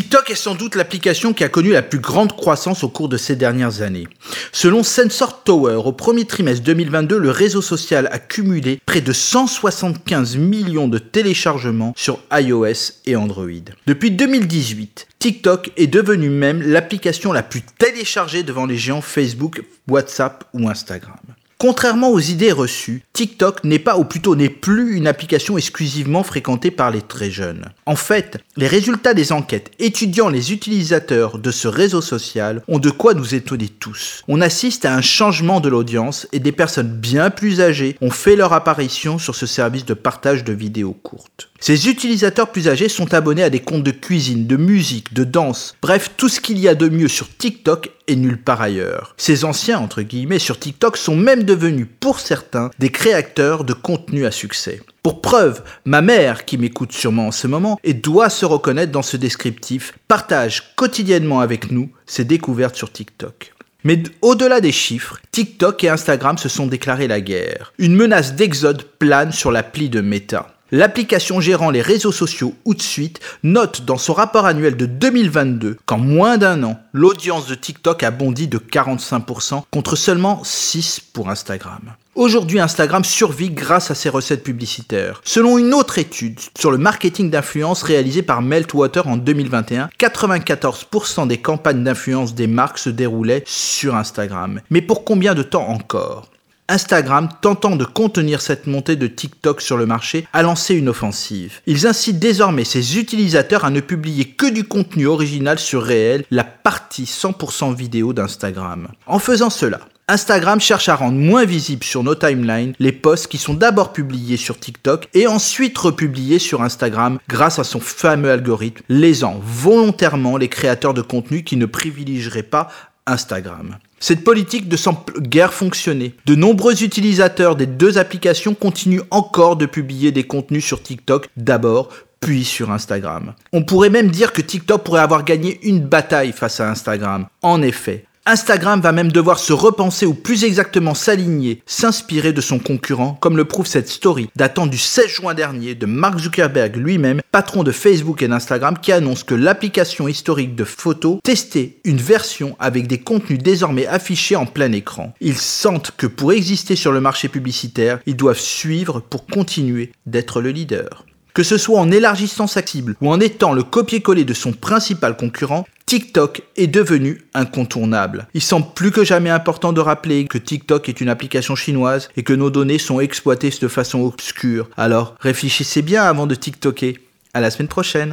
TikTok est sans doute l'application qui a connu la plus grande croissance au cours de ces dernières années. Selon Sensor Tower, au premier trimestre 2022, le réseau social a cumulé près de 175 millions de téléchargements sur iOS et Android. Depuis 2018, TikTok est devenu même l'application la plus téléchargée devant les géants Facebook, WhatsApp ou Instagram. Contrairement aux idées reçues, TikTok n'est pas ou plutôt n'est plus une application exclusivement fréquentée par les très jeunes. En fait, les résultats des enquêtes étudiant les utilisateurs de ce réseau social ont de quoi nous étonner tous. On assiste à un changement de l'audience et des personnes bien plus âgées ont fait leur apparition sur ce service de partage de vidéos courtes. Ces utilisateurs plus âgés sont abonnés à des comptes de cuisine, de musique, de danse, bref tout ce qu'il y a de mieux sur TikTok et nulle part ailleurs. Ces anciens, entre guillemets, sur TikTok sont même devenus, pour certains, des créateurs de contenu à succès. Pour preuve, ma mère, qui m'écoute sûrement en ce moment, et doit se reconnaître dans ce descriptif, partage quotidiennement avec nous ses découvertes sur TikTok. Mais au-delà des chiffres, TikTok et Instagram se sont déclarés la guerre. Une menace d'exode plane sur l'appli de Meta. L'application gérant les réseaux sociaux Hootsuite note dans son rapport annuel de 2022 qu'en moins d'un an, l'audience de TikTok a bondi de 45% contre seulement 6 pour Instagram. Aujourd'hui, Instagram survit grâce à ses recettes publicitaires. Selon une autre étude sur le marketing d'influence réalisée par Meltwater en 2021, 94% des campagnes d'influence des marques se déroulaient sur Instagram. Mais pour combien de temps encore? Instagram, tentant de contenir cette montée de TikTok sur le marché, a lancé une offensive. Ils incitent désormais ses utilisateurs à ne publier que du contenu original sur réel, la partie 100% vidéo d'Instagram. En faisant cela, Instagram cherche à rendre moins visibles sur nos timelines les posts qui sont d'abord publiés sur TikTok et ensuite republiés sur Instagram grâce à son fameux algorithme, lésant volontairement les créateurs de contenu qui ne privilégieraient pas Instagram. Cette politique ne semble guère fonctionner. De nombreux utilisateurs des deux applications continuent encore de publier des contenus sur TikTok d'abord, puis sur Instagram. On pourrait même dire que TikTok pourrait avoir gagné une bataille face à Instagram. En effet, Instagram va même devoir se repenser ou plus exactement s'aligner, s'inspirer de son concurrent, comme le prouve cette story datant du 16 juin dernier de Mark Zuckerberg lui-même, patron de Facebook et d'Instagram, qui annonce que l'application historique de photos testait une version avec des contenus désormais affichés en plein écran. Ils sentent que pour exister sur le marché publicitaire, ils doivent suivre pour continuer d'être le leader. Que ce soit en élargissant sa cible ou en étant le copier-coller de son principal concurrent, TikTok est devenu incontournable. Il semble plus que jamais important de rappeler que TikTok est une application chinoise et que nos données sont exploitées de façon obscure. Alors réfléchissez bien avant de TikToker. À la semaine prochaine.